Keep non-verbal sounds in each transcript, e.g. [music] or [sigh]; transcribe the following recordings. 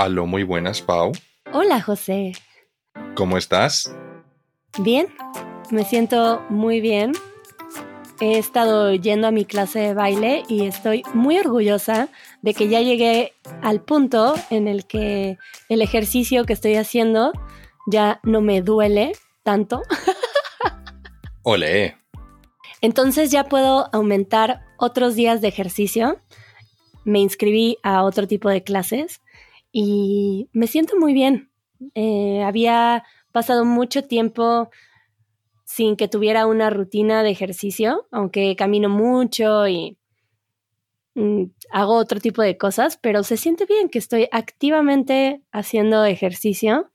Aló, muy buenas, Pau. Hola, José. ¿Cómo estás? Bien, me siento muy bien. He estado yendo a mi clase de baile y estoy muy orgullosa de que ya llegué al punto en el que el ejercicio que estoy haciendo ya no me duele tanto. [laughs] Ole. Entonces ya puedo aumentar otros días de ejercicio. Me inscribí a otro tipo de clases y me siento muy bien. Eh, había pasado mucho tiempo sin que tuviera una rutina de ejercicio, aunque camino mucho y mm, hago otro tipo de cosas, pero se siente bien que estoy activamente haciendo ejercicio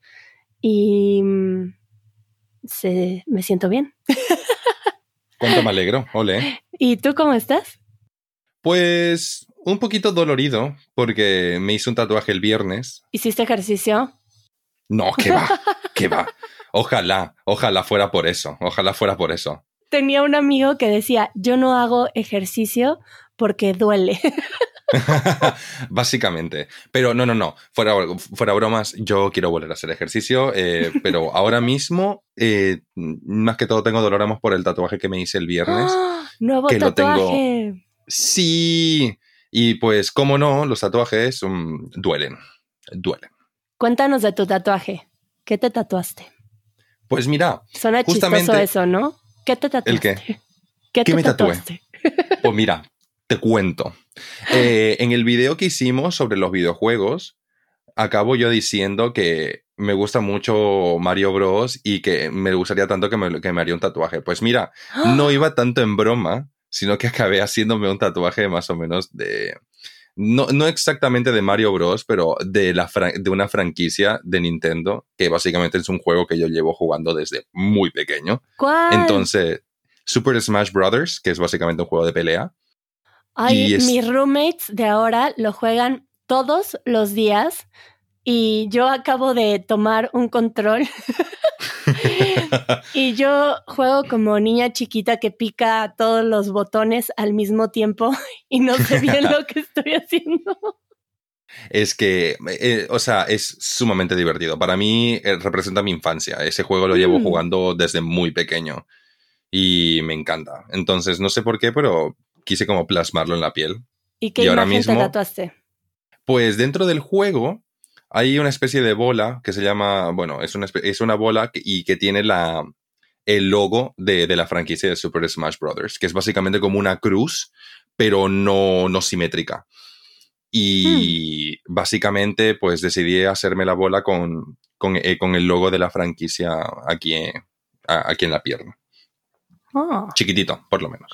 y mm, se, me siento bien. Cuánto me alegro, ole. [laughs] ¿Y tú cómo estás? Pues un poquito dolorido porque me hice un tatuaje el viernes. ¿Hiciste ejercicio? No, que va, [laughs] que va. Ojalá, ojalá fuera por eso, ojalá fuera por eso. Tenía un amigo que decía, yo no hago ejercicio porque duele. [laughs] Básicamente. Pero no, no, no. Fuera, fuera bromas, yo quiero volver a hacer ejercicio, eh, [laughs] pero ahora mismo, eh, más que todo, tengo dolor por el tatuaje que me hice el viernes. [gasps] Nuevo que tatuaje. Lo tengo... Sí. Y pues, como no, los tatuajes um, duelen. Duelen. Cuéntanos de tu tatuaje. ¿Qué te tatuaste? Pues mira. Suena chistoso eso, ¿no? ¿Qué te tatuaste? ¿El qué? ¿Qué, me tatuaste? tatué? [laughs] Pues mira, te cuento. Eh, en el video que hicimos sobre los videojuegos, acabo yo diciendo que me gusta mucho Mario Bros. y que me gustaría tanto que me, que me haría un tatuaje. Pues mira, no [gasps] iba tanto en broma, sino que acabé haciéndome un tatuaje más o menos de... No, no exactamente de Mario Bros, pero de, la de una franquicia de Nintendo, que básicamente es un juego que yo llevo jugando desde muy pequeño. ¿Cuál? Entonces, Super Smash Brothers, que es básicamente un juego de pelea. Ay, es... mis roommates de ahora lo juegan todos los días y yo acabo de tomar un control [laughs] [laughs] y yo juego como niña chiquita que pica todos los botones al mismo tiempo [laughs] y no sé bien lo que estoy haciendo. Es que, eh, o sea, es sumamente divertido. Para mí eh, representa mi infancia. Ese juego lo llevo mm. jugando desde muy pequeño y me encanta. Entonces, no sé por qué, pero quise como plasmarlo en la piel. ¿Y qué y ahora mismo, te tatuaste? Pues dentro del juego hay una especie de bola que se llama, bueno, es una, es una bola que, y que tiene la, el logo de, de, la franquicia de Super Smash Bros., que es básicamente como una cruz, pero no, no simétrica. Y hmm. básicamente, pues decidí hacerme la bola con, con, eh, con el logo de la franquicia aquí, eh, aquí en la pierna. Oh. Chiquitito, por lo menos.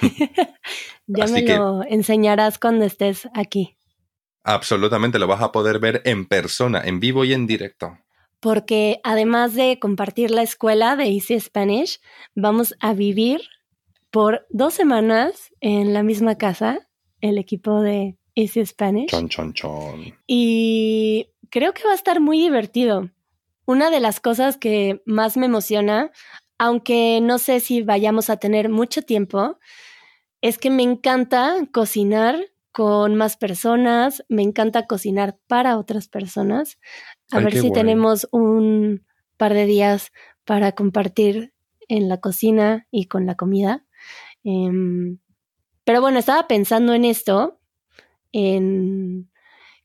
[laughs] ya Así me lo que, enseñarás cuando estés aquí. Absolutamente, lo vas a poder ver en persona, en vivo y en directo. Porque además de compartir la escuela de Easy Spanish, vamos a vivir por dos semanas en la misma casa, el equipo de Easy Spanish. Chon, chon, chon. Y creo que va a estar muy divertido. Una de las cosas que más me emociona, aunque no sé si vayamos a tener mucho tiempo, es que me encanta cocinar con más personas, me encanta cocinar para otras personas. A Ay, ver si guay. tenemos un par de días para compartir en la cocina y con la comida. Em, pero bueno, estaba pensando en esto, en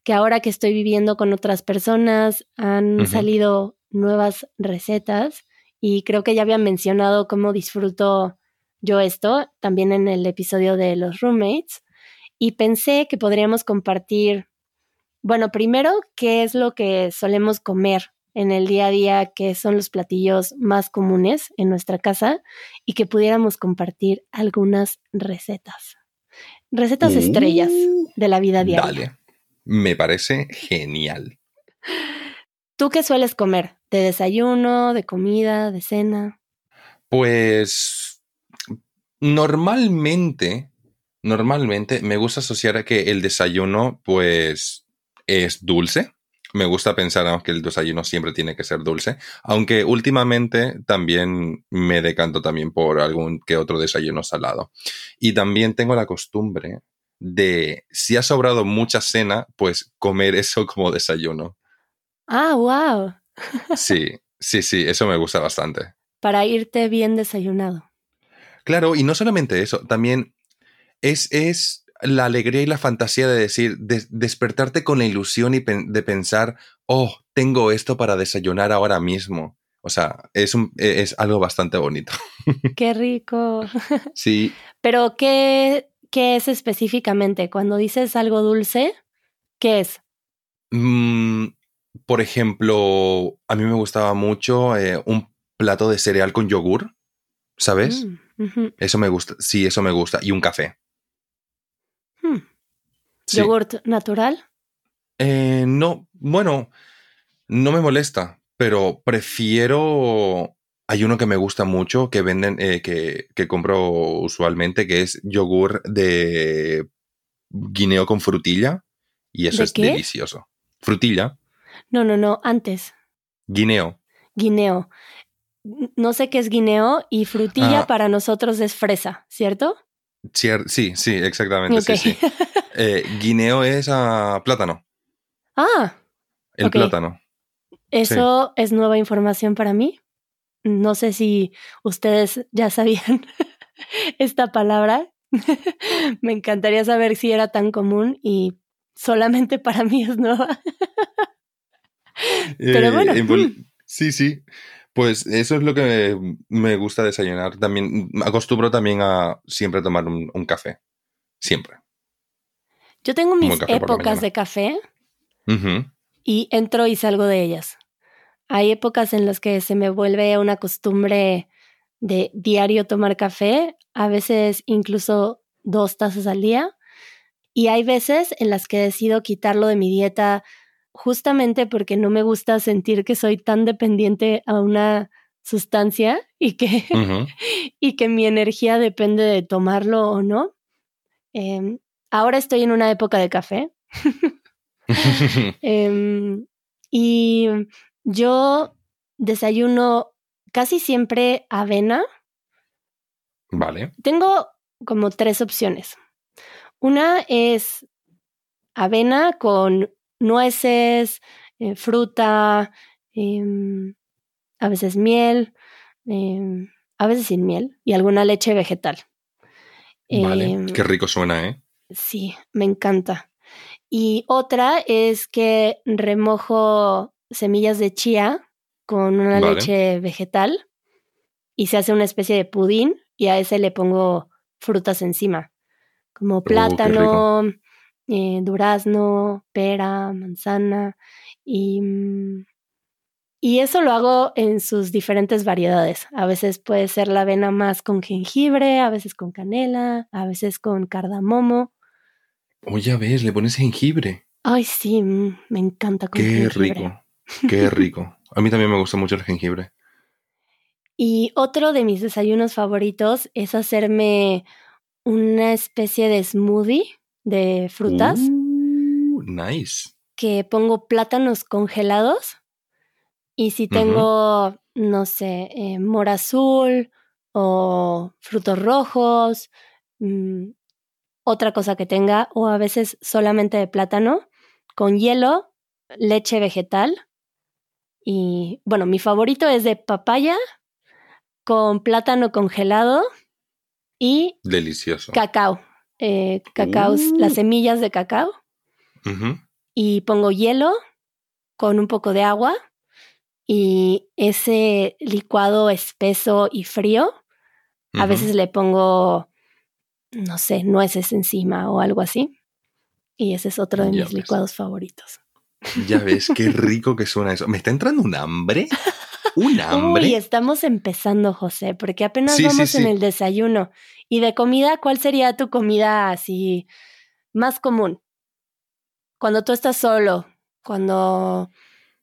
que ahora que estoy viviendo con otras personas, han salido nuevas recetas y creo que ya había mencionado cómo disfruto yo esto también en el episodio de los roommates y pensé que podríamos compartir, bueno, primero, qué es lo que solemos comer en el día a día, que son los platillos más comunes en nuestra casa y que pudiéramos compartir algunas recetas. Recetas Uh, estrellas de la vida diaria. Dale, me parece genial. ¿Tú qué sueles comer? ¿De desayuno, de comida, de cena? Pues normalmente, normalmente me gusta asociar a que el desayuno pues es dulce. Me gusta pensar que el desayuno siempre tiene que ser dulce, aunque últimamente también me decanto también por algún que otro desayuno salado. Y también tengo la costumbre de si ha sobrado mucha cena, pues comer eso como desayuno. Ah, wow. Sí, sí, sí, eso me gusta bastante. Para irte bien desayunado. Claro, y no solamente eso, también es, es la alegría y la fantasía de decir, despertarte con la ilusión y de pensar, oh, tengo esto para desayunar ahora mismo. O sea, es, un, e, es algo bastante bonito. [laughs] Qué rico. Sí. Pero, ¿qué, ¿qué es específicamente? Cuando dices algo dulce, ¿qué es? Mm, por ejemplo, a mí me gustaba mucho eh, un plato de cereal con yogur, ¿sabes? Mm, eso me gusta, sí, eso me gusta. Y un café. ¿Yogurt natural? Eh, no, bueno, no me molesta, pero prefiero. Hay uno que me gusta mucho que venden, eh, que, que, compro usualmente, que es yogur de guineo con frutilla. Y eso es delicioso. Frutilla. No, no, no, antes. Guineo. Guineo. No sé qué es guineo y frutilla ah. para nosotros es fresa, ¿cierto? sí, sí, exactamente. Sí, sí. [laughs] Eh, guineo es a plátano. Ah. El plátano. Eso es nueva información para mí. No sé si ustedes ya sabían [laughs] esta palabra. [laughs] Me encantaría saber si era tan común y solamente para mí es nueva. [laughs] Pero eh, bueno. Mm. sí, sí. Pues eso es lo que me gusta desayunar. También acostumbro también a siempre tomar un, café. Siempre. Yo tengo mis épocas de café y entro y salgo de ellas. Hay épocas en las que se me vuelve una costumbre de diario tomar café, a veces incluso dos tazas al día. Y hay veces en las que decido quitarlo de mi dieta justamente porque no me gusta sentir que soy tan dependiente a una sustancia y que, [laughs] y que mi energía depende de tomarlo o no. Em, ahora estoy en una época de café. [laughs] Em, y yo desayuno casi siempre avena. Vale. Tengo como tres opciones. Una es avena con nueces, eh, fruta, em, a veces miel, em, a veces sin miel y alguna leche vegetal. Vale, qué rico suena, ¿eh? Sí, me encanta. Y otra es que remojo semillas de chía con una leche vegetal y se hace una especie de pudín y a ese le pongo frutas encima, como oh, plátano, eh, durazno, pera, manzana y, mm, y eso lo hago en sus diferentes variedades. A veces puede ser la avena más con jengibre, a veces con canela, a veces con cardamomo. Oh, ya ves, le pones jengibre. Ay, sí, mm, me encanta con Qué rico, qué rico. A mí también me gusta mucho el jengibre. Y otro de mis desayunos favoritos es hacerme una especie de smoothie de frutas. Uh, nice. Que pongo plátanos congelados. Y si tengo, no sé, eh, mora azul o frutos rojos, mm, otra cosa que tenga, o a veces solamente de plátano, con hielo, leche vegetal. Y bueno, mi favorito es de papaya con plátano congelado y delicioso. Cacao eh, las uh. semillas de cacao. Y pongo hielo con un poco de agua y ese licuado espeso y frío, a veces le pongo, no sé, nueces encima o algo así. Y ese es otro de mis licuados favoritos. Ya ves, qué [laughs] rico que suena eso. ¿Me está entrando un hambre? Un hambre. Uy, estamos empezando, José, porque apenas vamos en el desayuno. Y de comida, ¿cuál sería tu comida así más común? Cuando tú estás solo, cuando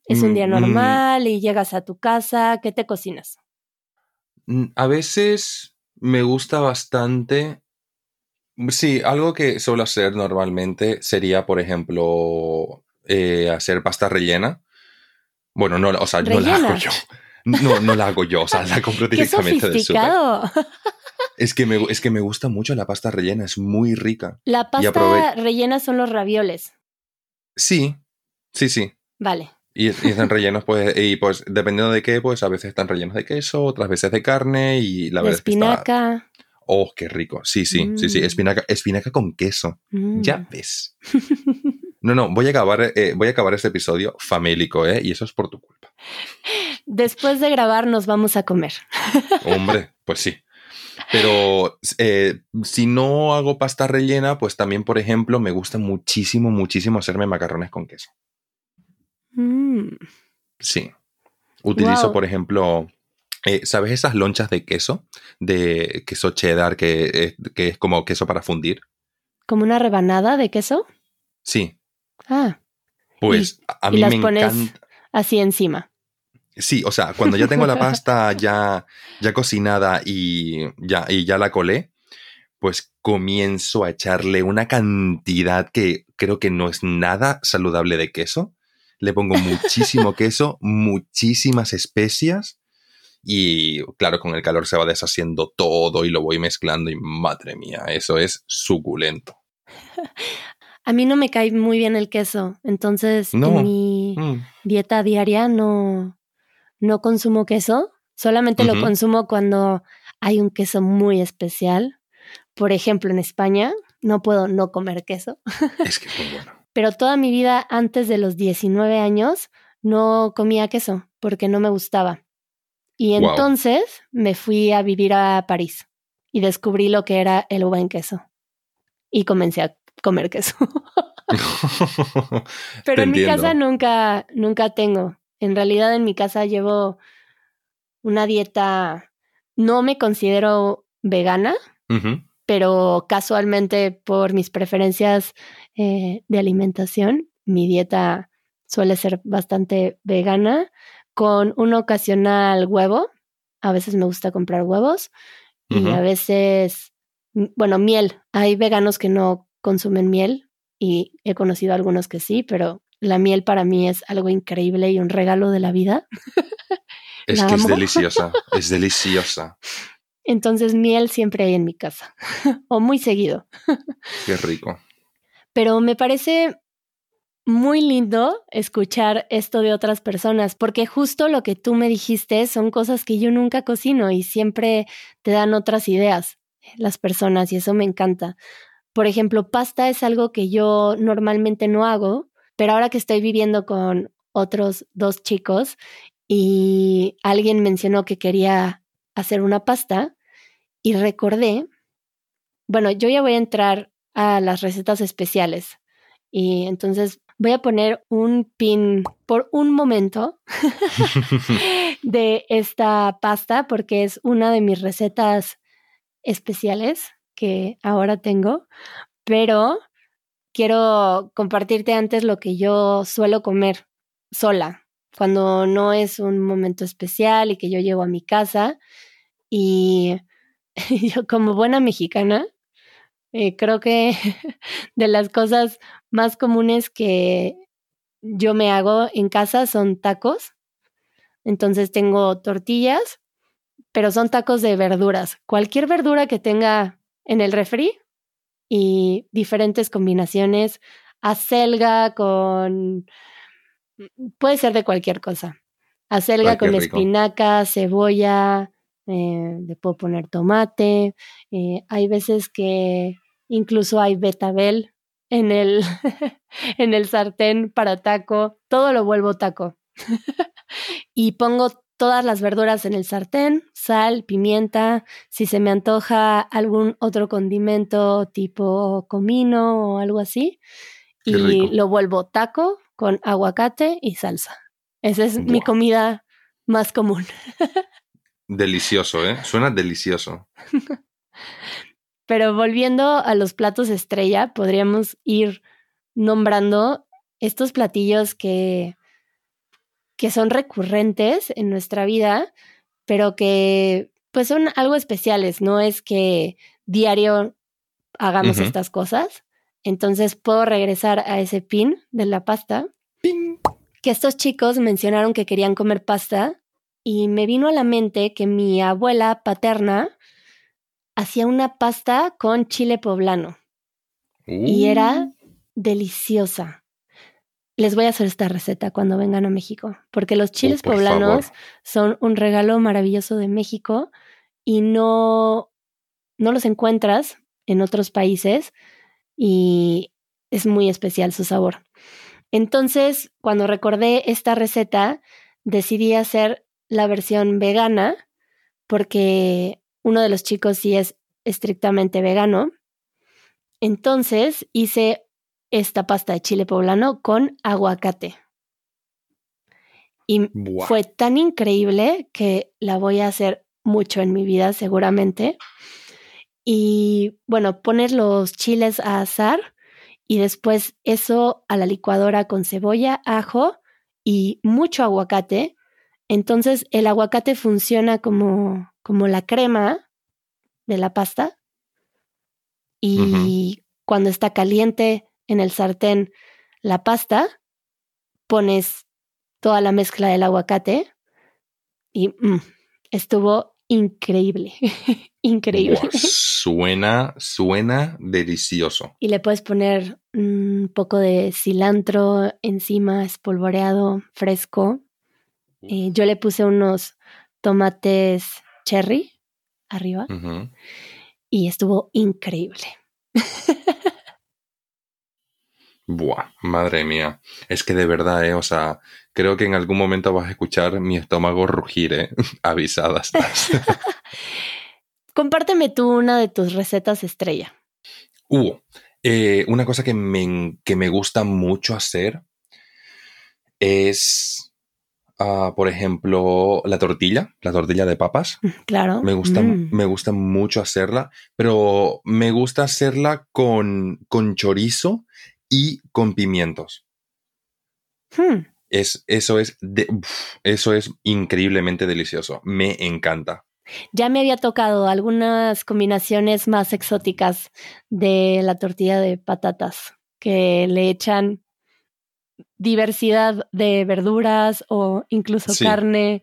es un día mm, mm. normal y llegas a tu casa, ¿qué te cocinas? Mm, a veces me gusta bastante. Sí, algo que suelo hacer normalmente sería, por ejemplo, eh, hacer pasta rellena. Bueno, no, o sea, no la hago yo. No, no la hago yo, o sea, la compro [laughs] directamente del súper. Es que, me, es que me gusta mucho la pasta rellena, es muy rica. La pasta rellena son los ravioles. Sí, sí, sí. Vale. Y, están rellenos, pues, y pues dependiendo de qué, pues a veces están rellenos de queso, otras veces de carne y la de verdad espinaca. Está... Oh, qué rico. Sí, sí, sí, sí. Mm. Espinaca, espinaca con queso. Mm. Ya ves. No, no, voy a acabar, eh, voy a acabar este episodio famélico, ¿eh? Y eso es por tu culpa. Después de grabar nos vamos a comer. Hombre, pues sí. Pero eh, si no hago pasta rellena, pues también, por ejemplo, me gusta muchísimo, muchísimo hacerme macarrones con queso. Mm. Sí. Utilizo, por ejemplo, eh, ¿sabes esas lonchas de queso? De queso cheddar, que, es- que es como queso para fundir. ¿Como una rebanada de queso? Sí. Ah, Pues a- a y mí las me pones- encanta. así encima. Sí, o sea, cuando ya tengo la pasta ya, ya cocinada y ya, y ya la colé, pues comienzo a echarle una cantidad que creo que no es nada saludable de queso. Le pongo muchísimo queso, muchísimas especias y claro, con el calor se va deshaciendo todo y lo voy mezclando y madre mía, eso es suculento. [laughs] A mí no me cae muy bien el queso, entonces No. en mi Mm, dieta diaria no, no consumo queso, solamente lo consumo cuando hay un queso muy especial. Por ejemplo, en España no puedo no comer queso, [laughs] es que es muy bueno. pero toda mi vida antes de los 19 años no comía queso porque no me gustaba. Y entonces me fui a vivir a París y descubrí lo que era el buen queso. Y comencé a comer queso. [laughs] [laughs] Pero Te en mi casa nunca, nunca tengo. En realidad en mi casa llevo una dieta, no me considero vegana, pero casualmente por mis preferencias eh, de alimentación, mi dieta suele ser bastante vegana, con un ocasional huevo. A veces me gusta comprar huevos y a veces, bueno, miel. Hay veganos que no consumen miel y he conocido algunos que sí, pero la miel para mí es algo increíble y un regalo de la vida. [laughs] Es La que es deliciosa, [laughs] es deliciosa. Entonces miel siempre hay en mi casa [laughs] o muy seguido. Qué rico. Pero me parece muy lindo escuchar esto de otras personas, porque justo lo que tú me dijiste son cosas que yo nunca cocino y siempre te dan otras ideas las personas y eso me encanta. Por ejemplo, pasta es algo que yo normalmente no hago, pero ahora que estoy viviendo con otros dos chicos y alguien mencionó que quería hacer una pasta y recordé, bueno, yo ya voy a entrar a las recetas especiales y entonces voy a poner un pin por un momento [laughs] de esta pasta porque es una de mis recetas especiales que ahora tengo, pero quiero compartirte antes lo que yo suelo comer sola cuando no es un momento especial y que yo llego a mi casa y [laughs] yo como buena mexicana eh, creo que [laughs] de las cosas más comunes que yo me hago en casa son tacos. Entonces tengo tortillas, pero son tacos de verduras. Cualquier verdura que tenga en el refri y diferentes combinaciones. Acelga con... Puede ser de cualquier cosa. Acelga Ay, qué con rico. espinaca, cebolla, eh, le puedo poner tomate. eh, hay veces que incluso hay betabel en el, [laughs] en el sartén para taco. Todo lo vuelvo taco. [laughs] y pongo todas las verduras en el sartén, sal, pimienta, si se me antoja algún otro condimento tipo comino o algo así, y lo vuelvo taco con aguacate y salsa. Esa es mi comida más común. [laughs] Delicioso, ¿eh? Suena delicioso. Pero volviendo a los platos estrella, podríamos ir nombrando estos platillos que, que son recurrentes en nuestra vida, pero que pues son algo especiales, no es que diario hagamos estas cosas. Entonces puedo regresar a ese pin de la pasta, ¡Ping! que estos chicos mencionaron que querían comer pasta y me vino a la mente que mi abuela paterna hacía una pasta con chile poblano y era Uh, deliciosa. Les voy a hacer esta receta cuando vengan a México, porque los chiles Uh, por poblanos favor. son un regalo maravilloso de México y no, no los encuentras en otros países y es muy especial su sabor. Entonces, cuando recordé esta receta, decidí hacer la versión vegana porque uno de los chicos sí es estrictamente vegano. Entonces hice esta pasta de chile poblano con aguacate. Y fue tan increíble que la voy a hacer mucho en mi vida seguramente. Y bueno, poner los chiles a asar y después eso a la licuadora con cebolla, ajo y mucho aguacate. Entonces el aguacate funciona como, como la crema de la pasta. Y cuando está caliente en el sartén la pasta, pones toda la mezcla del aguacate y mm, estuvo increíble, [laughs] increíble. Suena, suena delicioso. Y le puedes poner un poco de cilantro encima, espolvoreado, fresco. Eh, yo le puse unos tomates cherry arriba y estuvo increíble. Buah, madre mía. Es que de verdad, eh, o sea, creo que en algún momento vas a escuchar mi estómago rugir, eh. [laughs] Avisada estás. [laughs] Compárteme tú una de tus recetas estrella. Uh, eh, una cosa que me, que me gusta mucho hacer es, por ejemplo, la tortilla, la tortilla de papas. Claro. Me gusta, Mm. me gusta mucho hacerla, pero me gusta hacerla con, con chorizo y con pimientos. Hmm. Es, eso, es de- uf, eso es increíblemente delicioso. Me encanta. Ya me había tocado algunas combinaciones más exóticas de la tortilla de patatas que le echan diversidad de verduras o incluso Sí. carne.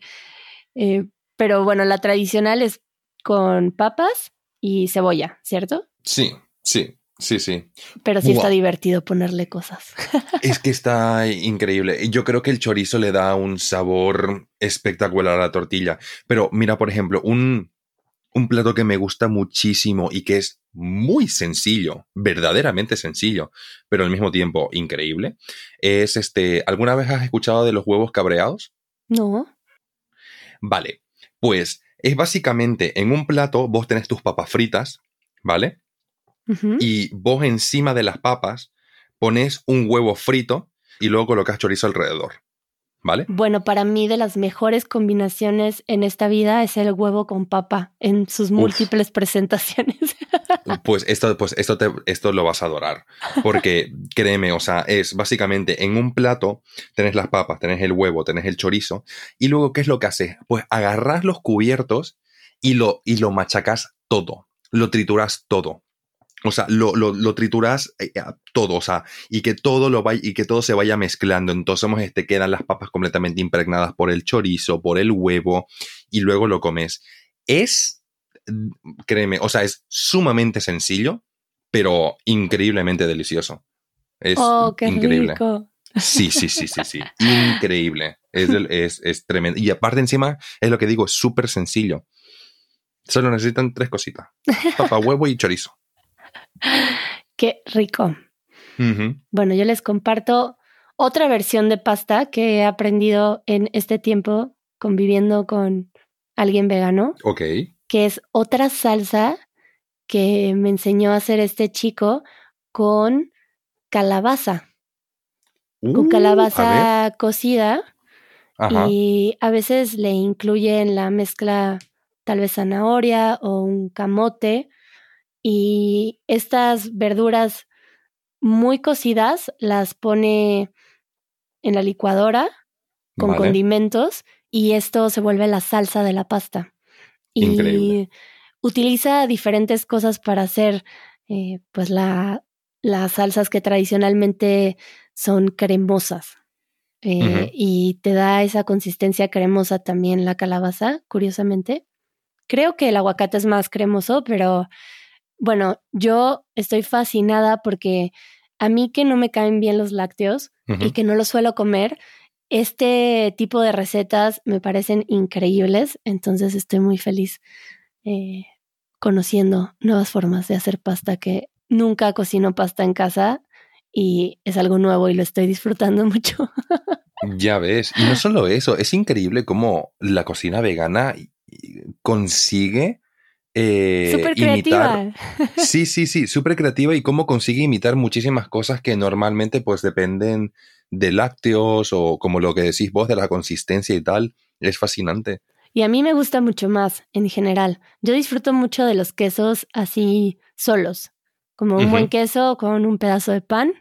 eh, pero bueno, la tradicional es con papas y cebolla, ¿cierto? Sí, sí, sí, sí. Pero sí está divertido ponerle cosas. Es que está increíble. Yo creo que el chorizo le da un sabor espectacular a la tortilla. Pero mira, por ejemplo, un, un plato que me gusta muchísimo y que es muy sencillo, verdaderamente sencillo, pero al mismo tiempo increíble, es este, ¿alguna vez has escuchado de los huevos cabreados? No. Vale, pues es básicamente en un plato vos tenés tus papas fritas, ¿vale? Y vos encima de las papas pones un huevo frito y luego colocas chorizo alrededor. ¿Vale? Bueno, para mí de las mejores combinaciones en esta vida es el huevo con papa en sus múltiples presentaciones. [laughs] Pues esto, pues esto, te- esto lo vas a adorar. Porque créeme, o sea, es básicamente en un plato tenés las papas, tenés el huevo, tenés el chorizo. Y luego, ¿qué es lo que haces? Pues agarrás los cubiertos y lo, y lo machacas todo. Lo trituras todo. O sea, lo, lo, lo trituras eh, a todo, o sea, y que todo lo vaya, y que todo se vaya mezclando. Entonces, este, quedan las papas completamente impregnadas por el chorizo, por el huevo, y luego lo comes. Es, mm, créeme, o sea, es sumamente sencillo, pero increíblemente delicioso. Es oh, qué increíble. rico. Sí, sí, sí, sí, sí. Increíble. Es, es, es tremendo. Y aparte, encima, es lo que digo, es súper sencillo. Solo necesitan tres cositas: papa, huevo y chorizo. Qué rico. Bueno, yo les comparto otra versión de pasta que he aprendido en este tiempo conviviendo con alguien vegano, Ok. que es otra salsa que me enseñó a hacer este chico con calabaza, Uh, con ver. calabaza cocida Ajá. y a veces le incluye en la mezcla tal vez zanahoria o un camote y estas verduras muy cocidas las pone en la licuadora con Vale. condimentos y esto se vuelve la salsa de la pasta. Y Increíble. utiliza diferentes cosas para hacer eh, pues la, las salsas que tradicionalmente son cremosas. Eh. Y te da esa consistencia cremosa también la calabaza, curiosamente. creo que el aguacate es más cremoso, pero bueno, yo estoy fascinada porque a mí que no me caen bien los lácteos y que no los suelo comer, este tipo de recetas me parecen increíbles, entonces estoy muy feliz eh, conociendo nuevas formas de hacer pasta que nunca cocino pasta en casa y es algo nuevo y lo estoy disfrutando [laughs] mucho. ya ves, y no solo eso, es increíble cómo la cocina vegana consigue eh, imitar. [laughs] Sí, sí, sí, súper creativa y cómo consigue imitar muchísimas cosas que normalmente pues dependen de lácteos o como lo que decís vos de la consistencia y tal. Es fascinante. Y a mí me gusta mucho más en general. Yo disfruto mucho de los quesos así solos, como un buen queso con un pedazo de pan.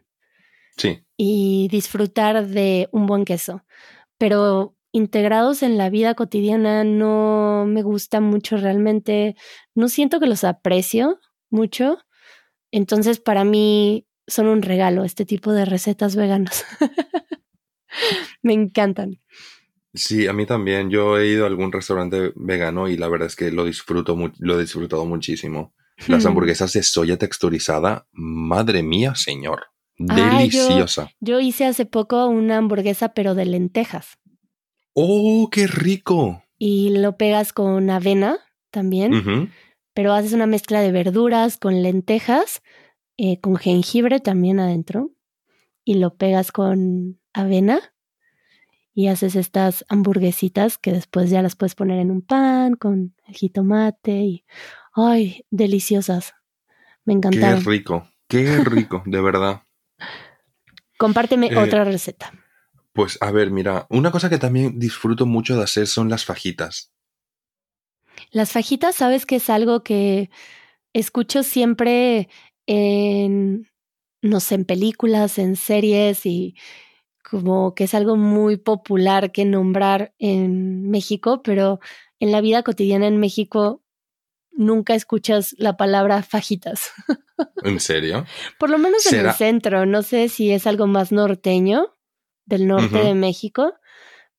Sí. Y disfrutar de un buen queso. Pero integrados en la vida cotidiana no me gusta mucho realmente, no siento que los aprecio mucho, entonces para mí son un regalo este tipo de recetas veganas. [laughs] me encantan. Sí, a mí también. Yo he ido a algún restaurante vegano y la verdad es que lo disfruto, lo he disfrutado muchísimo. Las [laughs] hamburguesas de soya texturizada, madre mía, señor. Deliciosa. yo, hice hace poco una hamburguesa, pero de lentejas. ¡Oh, qué rico! Y lo pegas con avena también, pero haces una mezcla de verduras con lentejas, eh, con jengibre también adentro, y lo pegas con avena y haces estas hamburguesitas que después ya las puedes poner en un pan con el jitomate y ¡ay! deliciosas. Me encantaron. Qué rico, qué rico, de verdad. [laughs] Compárteme eh, otra receta. Pues a ver, mira, una cosa que también disfruto mucho de hacer son las fajitas. Las fajitas, sabes que es algo que escucho siempre en, no sé, en películas, en series y como que es algo muy popular que nombrar en México, pero en la vida cotidiana en México nunca escuchas la palabra fajitas. ¿En serio? [laughs] Por lo menos en el centro, no sé si es algo más norteño, del norte de México,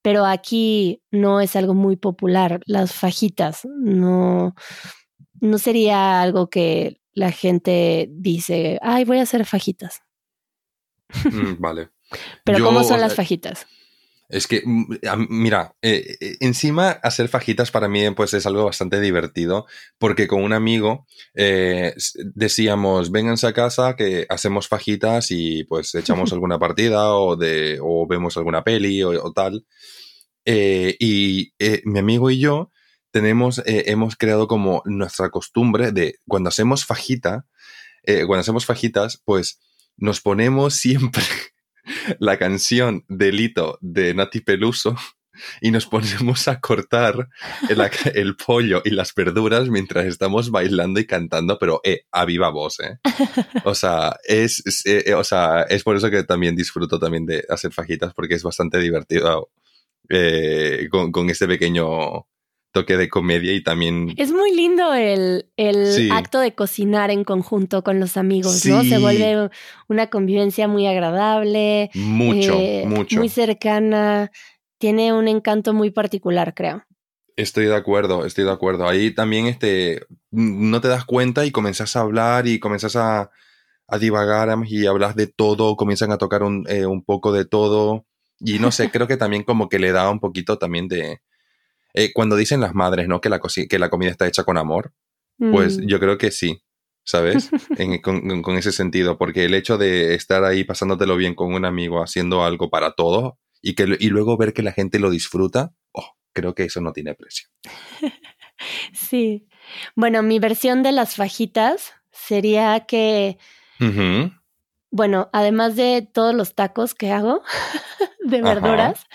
pero aquí no es algo muy popular. Las fajitas no, no sería algo que la gente dice, ay, voy a hacer fajitas. Mm, vale. [laughs] pero ¿cómo son las fajitas? Es que, mm, mira, eh, eh, encima hacer fajitas para mí pues es algo bastante divertido porque con un amigo eh, decíamos, vénganse a casa que hacemos fajitas y pues [laughs] echamos alguna partida o, de, o vemos alguna peli o, tal. y mi amigo y yo tenemos, hemos creado como nuestra costumbre de cuando hacemos fajita, cuando hacemos fajitas, pues nos ponemos siempre la canción Delito de Nati Peluso y nos ponemos a cortar el, pollo y las verduras mientras estamos bailando y cantando, pero eh, a viva voz, ¿eh? O sea, es, eh, o sea, es por eso que también disfruto también de hacer fajitas, porque es bastante divertido eh, con, con este pequeño toque de comedia y también... Es muy lindo el, acto de cocinar en conjunto con los amigos, ¿no? Se vuelve una convivencia muy agradable. Mucho, eh, mucho. Muy cercana. Tiene un encanto muy particular, creo. Estoy de acuerdo, estoy de acuerdo. Ahí también este, no te das cuenta y comenzás a hablar y comenzás a, a divagar y hablas de todo, comienzan a tocar un, eh, un poco de todo. Y no sé, [laughs] creo que también como que le da un poquito también de, eh, cuando dicen las madres, ¿no? Que la, que la comida está hecha con amor, pues mm. yo creo que sí, ¿sabes? [laughs] con, ese sentido, porque el hecho de estar ahí pasándotelo bien con un amigo, haciendo algo para todos y, que, y luego ver que la gente lo disfruta, oh, creo que eso no tiene precio. [laughs] sí. Bueno, mi versión de las fajitas sería que, bueno, además de todos los tacos que hago [laughs] de verduras,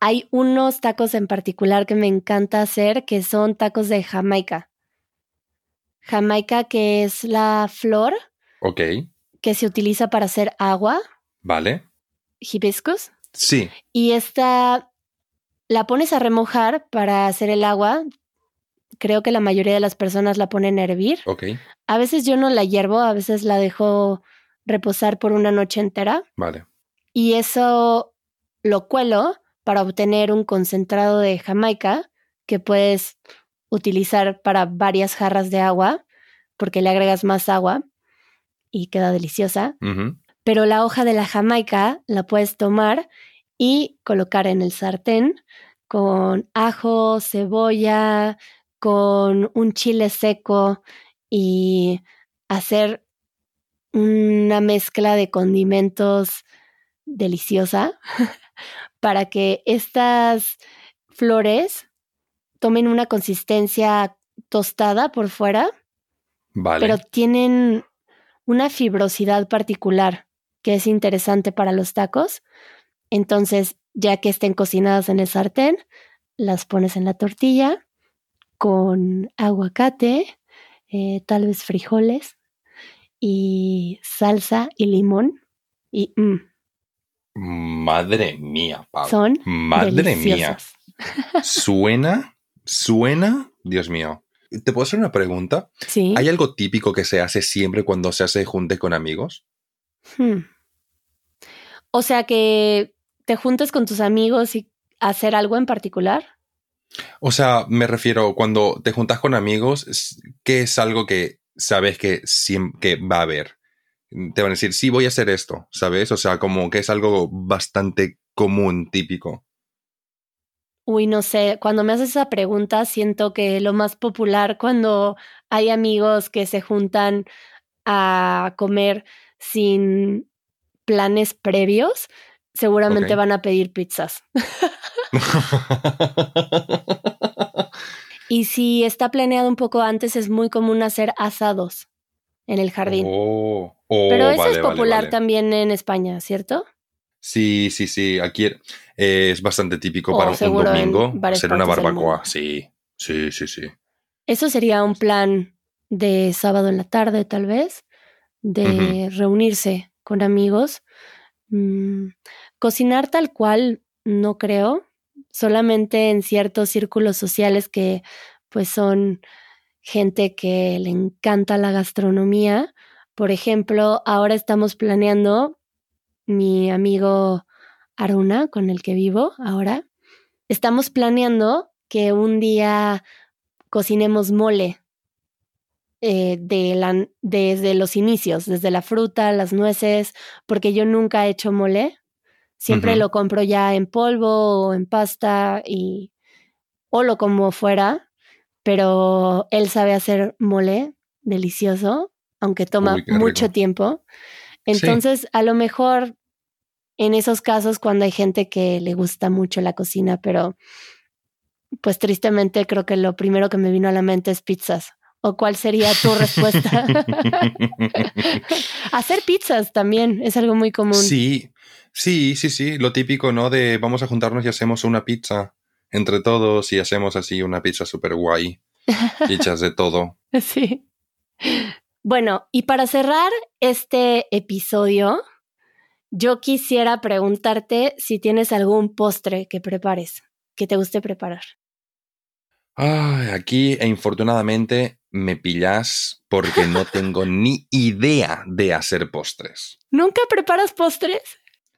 hay unos tacos en particular que me encanta hacer, que son tacos de Jamaica. Jamaica, que es la flor. Ok. Que se utiliza para hacer agua. Vale. Hibiscus. Sí. Y esta la pones a remojar para hacer el agua. Creo que la mayoría de las personas la ponen a hervir. Ok. A veces yo no la hiervo, a veces la dejo reposar por una noche entera. Vale. Y eso lo cuelo para obtener un concentrado de Jamaica que puedes utilizar para varias jarras de agua, porque le agregas más agua y queda deliciosa. Pero la hoja de la jamaica la puedes tomar y colocar en el sartén con ajo, cebolla, con un chile seco y hacer una mezcla de condimentos deliciosa [laughs] para que estas flores tomen una consistencia tostada por fuera, Vale. pero tienen una fibrosidad particular que es interesante para los tacos. Entonces, ya que estén cocinadas en el sartén, las pones en la tortilla con aguacate, eh, tal vez frijoles y salsa y limón. Y mm, Madre mía, Pau. son Madre mía. Suena, suena, Dios mío. ¿Te puedo hacer una pregunta? Sí. ¿Hay algo típico que se hace siempre cuando se hace junte con amigos? Hmm. O sea que te juntes con tus amigos y hacer algo en particular. O sea, me refiero, cuando te juntas con amigos, ¿qué es algo que sabes que, que va a haber? Te van a decir, sí, voy a hacer esto, ¿sabes? O sea, como que es algo bastante común, típico. Uy, no sé, cuando me haces esa pregunta siento que lo más popular cuando hay amigos que se juntan a comer sin planes previos, seguramente van a pedir pizzas. [laughs] Y si está planeado un poco antes, es muy común hacer asados en el jardín. Oh, oh, Pero eso vale, es popular vale. también en España, ¿cierto? Sí, sí, sí. Aquí eh, es bastante típico Oh, para un domingo hacer una barbacoa. Sí, sí, sí, sí. Eso sería un plan de sábado en la tarde, tal vez, de reunirse con amigos. Mm, cocinar tal cual, no creo, solamente en ciertos círculos sociales que pues son gente que le encanta la gastronomía. Por ejemplo, ahora estamos planeando mi amigo Aruna, con el que vivo ahora, estamos planeando que un día cocinemos mole eh, de la- desde los inicios, desde la fruta, las nueces, porque yo nunca he hecho mole. Siempre lo compro ya en polvo o en pasta y o lo como fuera, pero él sabe hacer mole delicioso, aunque toma Uy, mucho rico. tiempo. Sí. Entonces, a lo mejor en esos casos cuando hay gente que le gusta mucho la cocina, pero pues tristemente creo que lo primero que me vino a la mente es pizzas. ¿O cuál sería tu respuesta? [laughs] Hacer pizzas también es algo muy común. Sí, sí, sí, sí. Lo típico, ¿no? De vamos a juntarnos y hacemos una pizza entre todos y hacemos así una pizza súper guay. [laughs] Hechas de todo. Sí. Bueno, y para cerrar este episodio, yo quisiera preguntarte si tienes algún postre que prepares, que te guste preparar. Ay, aquí, e infortunadamente, me pillas porque no [laughs] tengo ni idea de hacer postres. ¿Nunca preparas postres?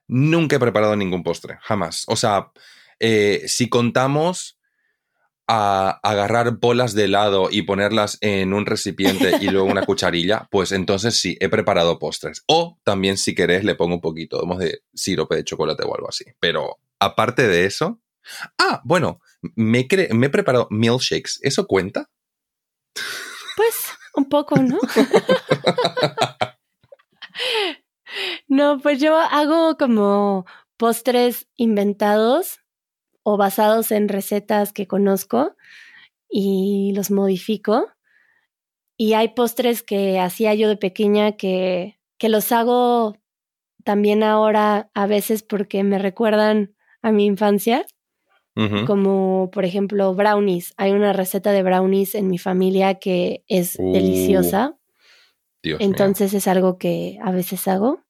Nunca he preparado ningún postre, jamás. O sea, eh, si contamos a agarrar bolas de helado y ponerlas en un recipiente y luego una [laughs] cucharilla, pues entonces sí, he preparado postres. O también, si querés, le pongo un poquito de sirope de chocolate o algo así. Pero aparte de eso. Ah, bueno, me, cre- me he preparado milkshakes. ¿Eso cuenta? Pues un poco, ¿no? [laughs] no, pues yo hago como postres inventados o basados en recetas que conozco y los modifico. Y hay postres que hacía yo de pequeña que, que los hago también ahora a veces porque me recuerdan a mi infancia como por ejemplo brownies. Hay una receta de brownies en mi familia que es Uh, deliciosa, Dios mío. entonces es algo que a veces hago.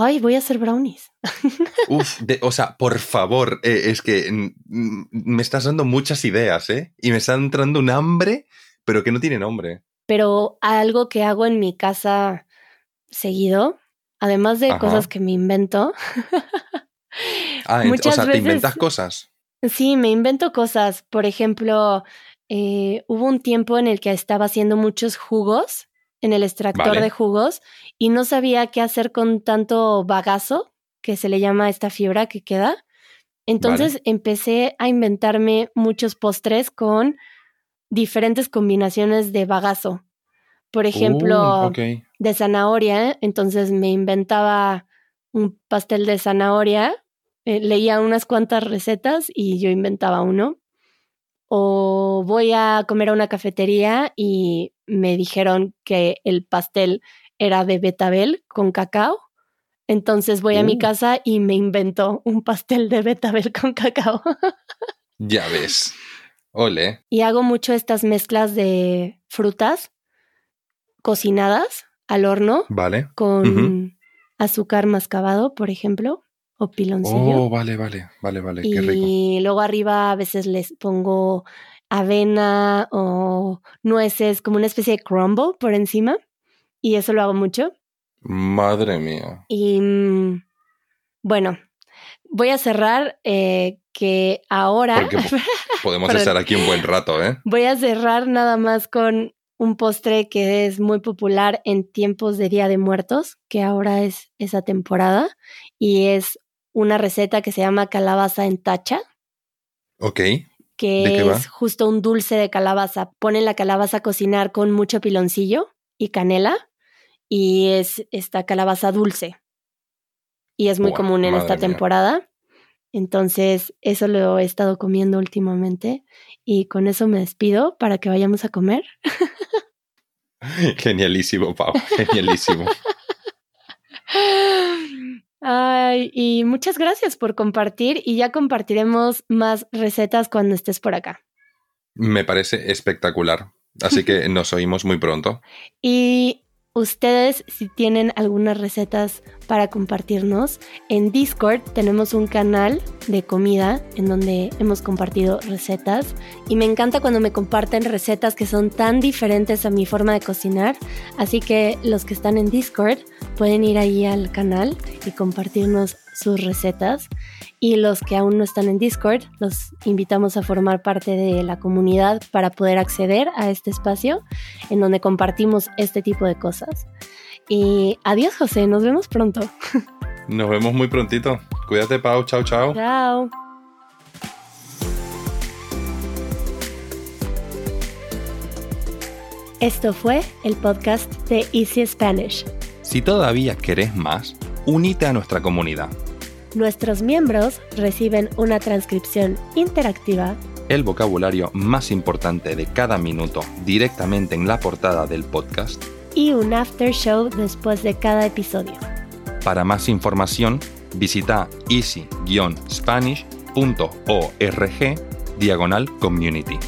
Ay, voy a hacer brownies. [laughs] Uf, de- o sea, por favor, eh, es que me estás dando muchas ideas, ¿eh? Y me está entrando un hambre, pero que no tiene nombre. Pero algo que hago en mi casa seguido, además de Ajá. cosas que me invento, Ah, [laughs] ent- o Muchas sea, ¿te inventas cosas? sí, me invento cosas. Por ejemplo, eh, hubo un tiempo en el que estaba haciendo muchos jugos en el extractor de jugos y no sabía qué hacer con tanto bagazo, que se le llama esta fibra que queda. Entonces empecé a inventarme muchos postres con diferentes combinaciones de bagazo. Por ejemplo, uh, de zanahoria, entonces me inventaba un pastel de zanahoria, eh, leía unas cuantas recetas y yo inventaba uno. O voy a comer a una cafetería y me dijeron que el pastel era de betabel con cacao. Entonces voy a mi uh. casa y me invento un pastel de betabel con cacao. ya ves. Ole. Y hago mucho estas mezclas de frutas cocinadas al horno. Vale. Con azúcar mascabado, por ejemplo, o piloncillo. Oh, vale, vale, vale, vale. Y Qué rico. luego arriba a veces les pongo avena o nueces, como una especie de crumble por encima. Y eso lo hago mucho. Madre mía. Y mm, bueno, voy a cerrar eh, que ahora... [laughs] podemos estar aquí un buen rato, ¿eh? Voy a cerrar nada más con un postre que es muy popular en tiempos de Día de Muertos, que ahora es esa temporada, y es una receta que se llama calabaza en tacha. Ok. Que es justo un dulce de calabaza. Ponen la calabaza a cocinar con mucho piloncillo y canela, y es esta calabaza dulce. Y es muy común en esta temporada. Entonces, eso lo he estado comiendo últimamente y con eso me despido para que vayamos a comer. [laughs] Genialísimo, Pau, genialísimo. Ay, y muchas gracias por compartir y ya compartiremos más recetas cuando estés por acá. Me parece espectacular, así que [laughs] nos oímos muy pronto. Y Ustedes, si tienen algunas recetas para compartirnos, en Discord tenemos un canal de comida en donde hemos compartido recetas y me encanta cuando me comparten recetas que son tan diferentes a mi forma de cocinar. Así que los que están en Discord pueden ir ahí al canal y compartirnos sus recetas. Y los que aún no están en Discord, los invitamos a formar parte de la comunidad para poder acceder a este espacio en donde compartimos este tipo de cosas. Y adiós José, nos vemos pronto. Nos vemos muy prontito. Cuídate Pau, chao, chao. Chao. Esto fue el podcast de Easy Spanish. Si todavía querés más, unite a nuestra comunidad. Nuestros miembros reciben una transcripción interactiva, el vocabulario más importante de cada minuto directamente en la portada del podcast y un after show después de cada episodio. Para más información, visita easy-spanish.org diagonal community.